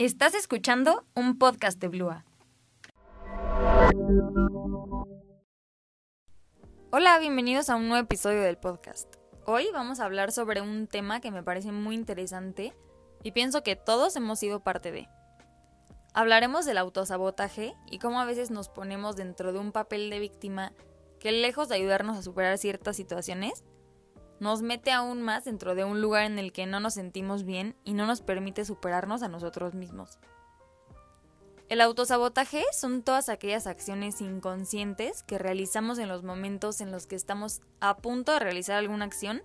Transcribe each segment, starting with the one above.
Estás escuchando un podcast de Blua. Hola, bienvenidos a un nuevo episodio del podcast. Hoy vamos a hablar sobre un tema que me parece muy interesante y pienso que todos hemos sido parte de. Hablaremos del autosabotaje y cómo a veces nos ponemos dentro de un papel de víctima que lejos de ayudarnos a superar ciertas situaciones, nos mete aún más dentro de un lugar en el que no nos sentimos bien y no nos permite superarnos a nosotros mismos. El autosabotaje son todas aquellas acciones inconscientes que realizamos en los momentos en los que estamos a punto de realizar alguna acción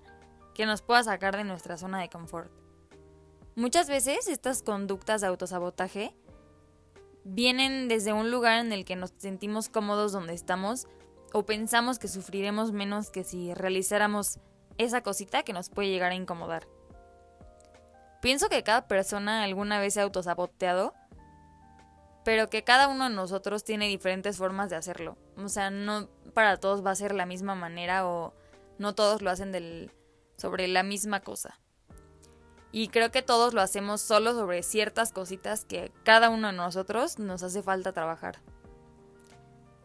que nos pueda sacar de nuestra zona de confort. Muchas veces estas conductas de autosabotaje vienen desde un lugar en el que nos sentimos cómodos donde estamos o pensamos que sufriremos menos que si realizáramos esa cosita que nos puede llegar a incomodar. Pienso que cada persona alguna vez se ha autosaboteado, pero que cada uno de nosotros tiene diferentes formas de hacerlo. O sea, no para todos va a ser la misma manera o no todos lo hacen del, sobre la misma cosa. Y creo que todos lo hacemos solo sobre ciertas cositas que cada uno de nosotros nos hace falta trabajar.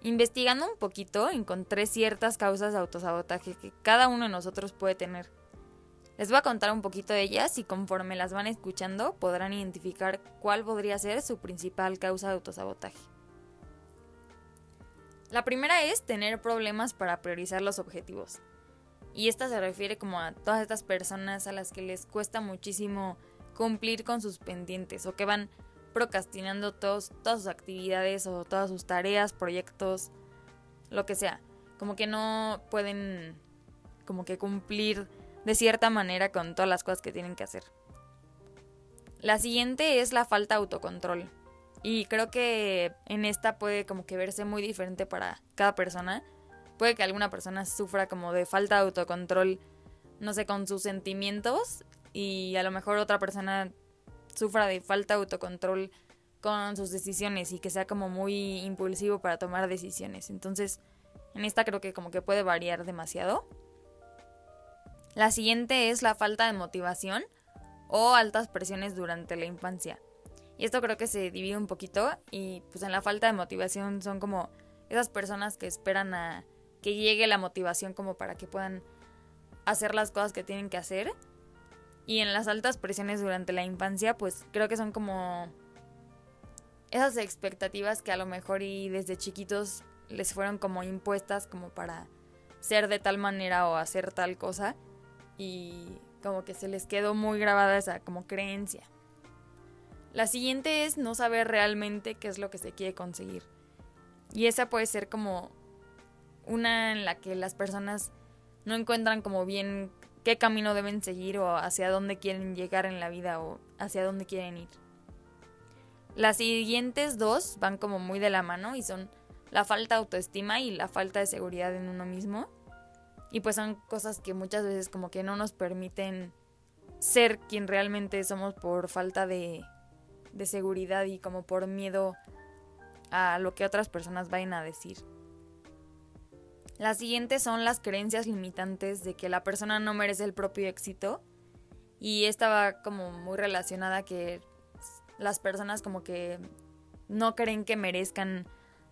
Investigando un poquito, encontré ciertas causas de autosabotaje que cada uno de nosotros puede tener. Les voy a contar un poquito de ellas y conforme las van escuchando podrán identificar cuál podría ser su principal causa de autosabotaje. La primera es tener problemas para priorizar los objetivos. Y esta se refiere como a todas estas personas a las que les cuesta muchísimo cumplir con sus pendientes o que van procrastinando todos, todas sus actividades o todas sus tareas, proyectos, lo que sea. Como que no pueden como que cumplir de cierta manera con todas las cosas que tienen que hacer. La siguiente es la falta de autocontrol. Y creo que en esta puede como que verse muy diferente para cada persona. Puede que alguna persona sufra como de falta de autocontrol, no sé, con sus sentimientos. Y a lo mejor otra persona sufra de falta de autocontrol con sus decisiones y que sea como muy impulsivo para tomar decisiones. Entonces, en esta creo que como que puede variar demasiado. La siguiente es la falta de motivación o altas presiones durante la infancia. Y esto creo que se divide un poquito y pues en la falta de motivación son como esas personas que esperan a que llegue la motivación como para que puedan hacer las cosas que tienen que hacer y en las altas presiones durante la infancia, pues creo que son como esas expectativas que a lo mejor y desde chiquitos les fueron como impuestas como para ser de tal manera o hacer tal cosa y como que se les quedó muy grabada esa como creencia. La siguiente es no saber realmente qué es lo que se quiere conseguir. Y esa puede ser como una en la que las personas no encuentran como bien qué camino deben seguir o hacia dónde quieren llegar en la vida o hacia dónde quieren ir. Las siguientes dos van como muy de la mano y son la falta de autoestima y la falta de seguridad en uno mismo. Y pues son cosas que muchas veces como que no nos permiten ser quien realmente somos por falta de, seguridad y como por miedo a lo que otras personas vayan a decir. Las siguientes son las creencias limitantes de que la persona no merece el propio éxito. Y esta va como muy relacionada que las personas como que no creen que merezcan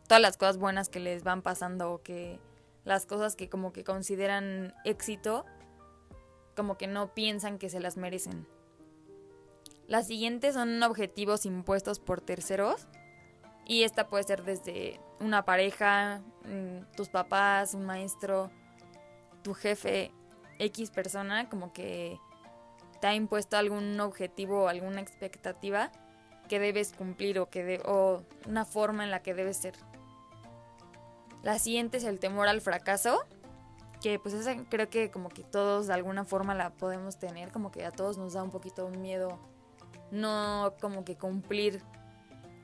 todas las cosas buenas que les van pasando o que las cosas que como que consideran éxito como que no piensan que se las merecen. Las siguientes son objetivos impuestos por terceros y esta puede ser desde una pareja, mm, tus papás, un maestro, tu jefe, X persona, como que te ha impuesto algún objetivo o alguna expectativa que debes cumplir o, que o una forma en la que debes ser. La siguiente es el temor al fracaso, que pues esa creo que como que todos de alguna forma la podemos tener, como que a todos nos da un poquito miedo no como que cumplir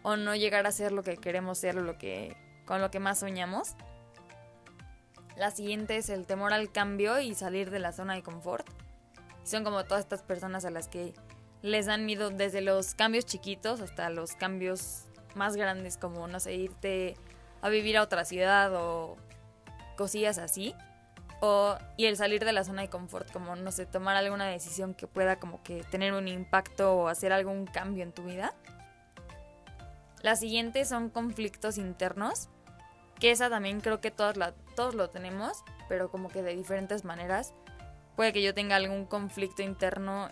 o no llegar a ser lo que queremos ser lo que, con lo que más soñamos. La siguiente es el temor al cambio y salir de la zona de confort. Son como todas estas personas a las que les dan miedo desde los cambios chiquitos hasta los cambios más grandes como, no sé, irte a vivir a otra ciudad o cosillas así. O, y el salir de la zona de confort, como, no sé, tomar alguna decisión que pueda como que tener un impacto o hacer algún cambio en tu vida. La siguiente son conflictos internos, que esa también creo que todos, la, todos lo tenemos, pero como que de diferentes maneras. Puede que yo tenga algún conflicto interno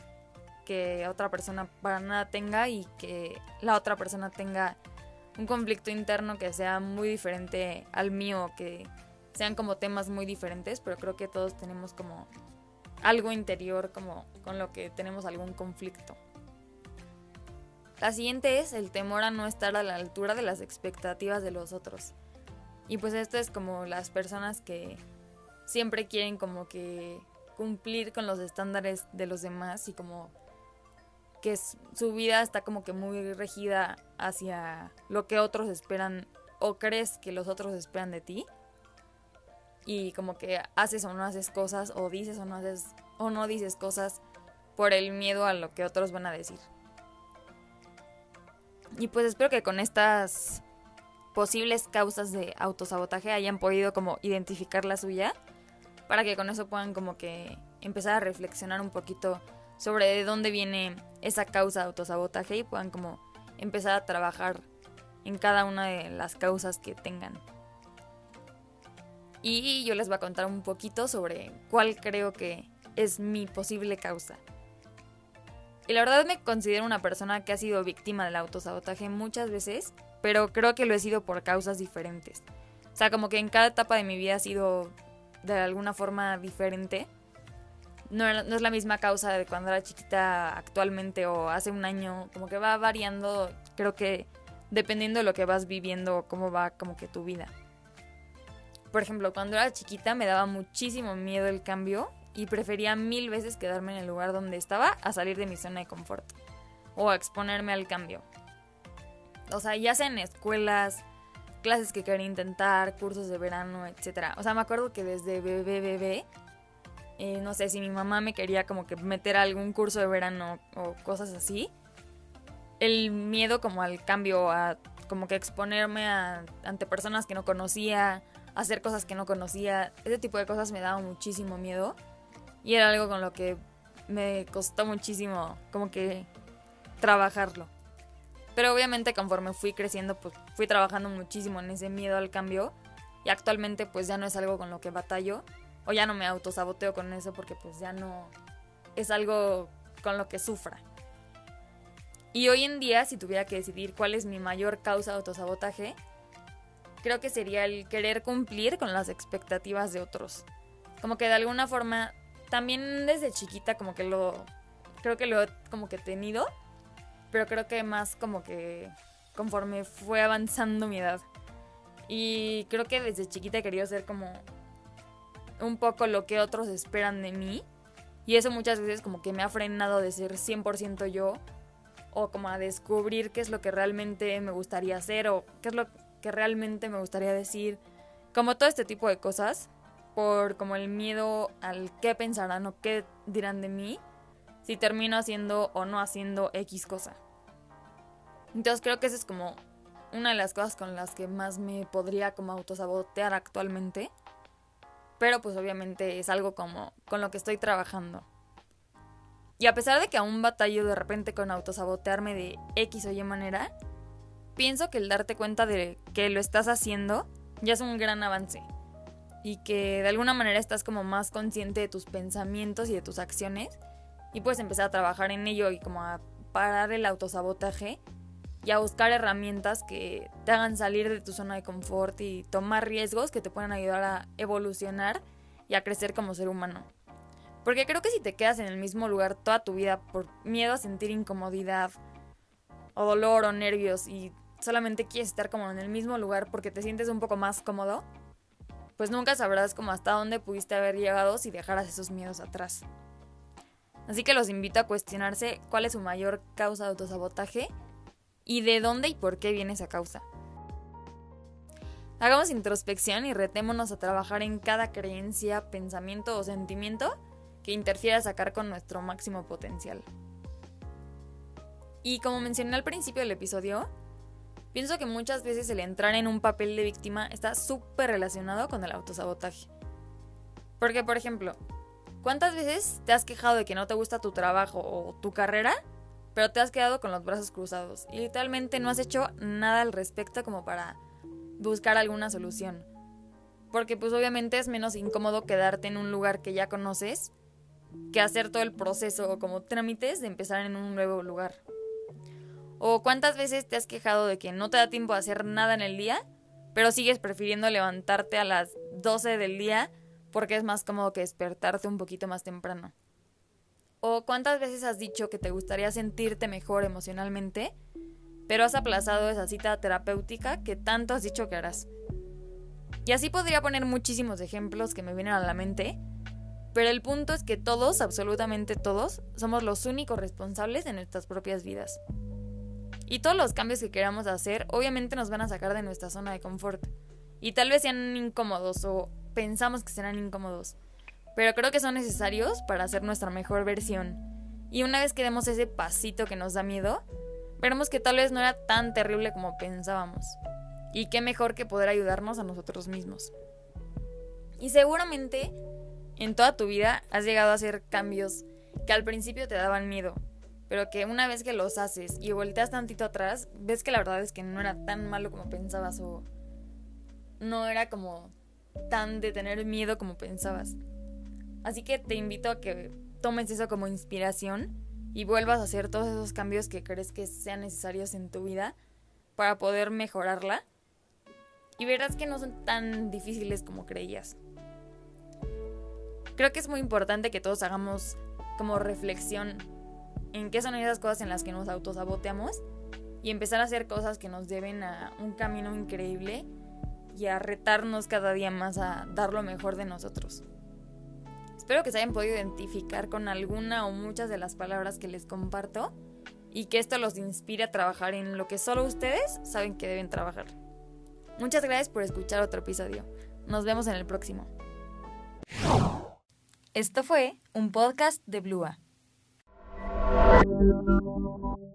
que otra persona para nada tenga y que la otra persona tenga un conflicto interno que sea muy diferente al mío, que sean como temas muy diferentes, pero creo que todos tenemos como algo interior como con lo que tenemos algún conflicto. La siguiente es el temor a no estar a la altura de las expectativas de los otros. Y pues esto es como las personas que siempre quieren como que cumplir con los estándares de los demás y como que su vida está como que muy regida hacia lo que otros esperan o crees que los otros esperan de ti. Y como que haces o no haces cosas o dices o no haces o no dices cosas por el miedo a lo que otros van a decir. Y pues espero que con estas posibles causas de autosabotaje hayan podido como identificar la suya para que con eso puedan como que empezar a reflexionar un poquito sobre de dónde viene esa causa de autosabotaje y puedan como empezar a trabajar en cada una de las causas que tengan. Y yo les voy a contar un poquito sobre cuál creo que es mi posible causa. Y la verdad me considero una persona que ha sido víctima del autosabotaje muchas veces, pero creo que lo he sido por causas diferentes. O sea, como que en cada etapa de mi vida ha sido de alguna forma diferente no, es la misma causa de cuando era chiquita actualmente o hace un año, como que va variando, creo que dependiendo de lo que vas viviendo, cómo va como que tu vida. Por ejemplo, cuando era chiquita me daba muchísimo miedo el cambio y prefería mil veces quedarme en el lugar donde estaba a salir de mi zona de confort o a exponerme al cambio. O sea, ya sea en escuelas, clases que quería intentar, cursos de verano, etc. O sea, me acuerdo que desde bebé, bebé, eh, no sé, si mi mamá me quería como que meter a algún curso de verano o cosas así, el miedo como al cambio, a como que exponerme ante personas que no conocía, hacer cosas que no conocía, ese tipo de cosas me daba muchísimo miedo y era algo con lo que me costó muchísimo como que trabajarlo. Pero obviamente conforme fui creciendo, pues fui trabajando muchísimo en ese miedo al cambio y actualmente pues ya no es algo con lo que batallo o ya no me autosaboteo con eso porque pues ya no es algo con lo que sufra. Y hoy en día, si tuviera que decidir cuál es mi mayor causa de autosabotaje, creo que sería el querer cumplir con las expectativas de otros. Como que de alguna forma, también desde chiquita como que lo, creo que lo he como que tenido, pero creo que más como que conforme fue avanzando mi edad. Y creo que desde chiquita he querido ser como un poco lo que otros esperan de mí. Y eso muchas veces como que me ha frenado de ser 100% yo o como a descubrir qué es lo que realmente me gustaría hacer o qué es lo que realmente me gustaría decir. Como todo este tipo de cosas por como el miedo al qué pensarán o qué dirán de mí si termino haciendo o no haciendo X cosa. Entonces creo que esa es como una de las cosas con las que más me podría como autosabotear actualmente pero pues obviamente es algo como con lo que estoy trabajando. Y a pesar de que aún batallo de repente con autosabotearme de X o Y manera, pienso que el darte cuenta de que lo estás haciendo ya es un gran avance. Y que de alguna manera estás como más consciente de tus pensamientos y de tus acciones. Y puedes empezar a trabajar en ello y como a parar el autosabotaje y a buscar herramientas que te hagan salir de tu zona de confort y tomar riesgos que te puedan ayudar a evolucionar y a crecer como ser humano. Porque creo que si te quedas en el mismo lugar toda tu vida por miedo a sentir incomodidad o dolor o nervios y solamente quieres estar como en el mismo lugar porque te sientes un poco más cómodo, pues nunca sabrás como hasta dónde pudiste haber llegado si dejaras esos miedos atrás. Así que los invito a cuestionarse cuál es su mayor causa de autosabotaje y de dónde y por qué viene esa causa. Hagamos introspección y retémonos a trabajar en cada creencia, pensamiento o sentimiento que interfiera a sacar con nuestro máximo potencial. Y como mencioné al principio del episodio, pienso que muchas veces el entrar en un papel de víctima está súper relacionado con el autosabotaje. Porque, por ejemplo, ¿cuántas veces te has quejado de que no te gusta tu trabajo o tu carrera pero te has quedado con los brazos cruzados y literalmente no has hecho nada al respecto como para buscar alguna solución. Porque pues obviamente es menos incómodo quedarte en un lugar que ya conoces que hacer todo el proceso o como trámites de empezar en un nuevo lugar. ¿O cuántas veces te has quejado de que no te da tiempo de hacer nada en el día, pero sigues prefiriendo levantarte a las 12 del día porque es más cómodo que despertarte un poquito más temprano? ¿O cuántas veces has dicho que te gustaría sentirte mejor emocionalmente, pero has aplazado esa cita terapéutica que tanto has dicho que harás? Y así podría poner muchísimos ejemplos que me vienen a la mente, pero el punto es que todos, absolutamente todos, somos los únicos responsables de nuestras propias vidas. Y todos los cambios que queramos hacer obviamente nos van a sacar de nuestra zona de confort. Y tal vez sean incómodos o pensamos que serán incómodos. Pero creo que son necesarios para hacer nuestra mejor versión. Y una vez que demos ese pasito que nos da miedo, veremos que tal vez no era tan terrible como pensábamos. Y qué mejor que poder ayudarnos a nosotros mismos. Y seguramente en toda tu vida has llegado a hacer cambios que al principio te daban miedo, pero que una vez que los haces y volteas tantito atrás, ves que la verdad es que no era tan malo como pensabas o no era como tan de tener miedo como pensabas. Así que te invito a que tomes eso como inspiración y vuelvas a hacer todos esos cambios que crees que sean necesarios en tu vida para poder mejorarla. Y verás que no son tan difíciles como creías creo que es muy importante que todos hagamos como reflexión en qué son esas cosas en las que nos autosaboteamos y empezar a hacer cosas que nos lleven a un camino increíble y a retarnos cada día más a dar lo mejor de nosotros. Espero que se hayan podido identificar con alguna o muchas de las palabras que les comparto y que esto los inspire a trabajar en lo que solo ustedes saben que deben trabajar. Muchas gracias por escuchar otro episodio. Nos vemos en el próximo. Esto fue un podcast de Blua. Thank you.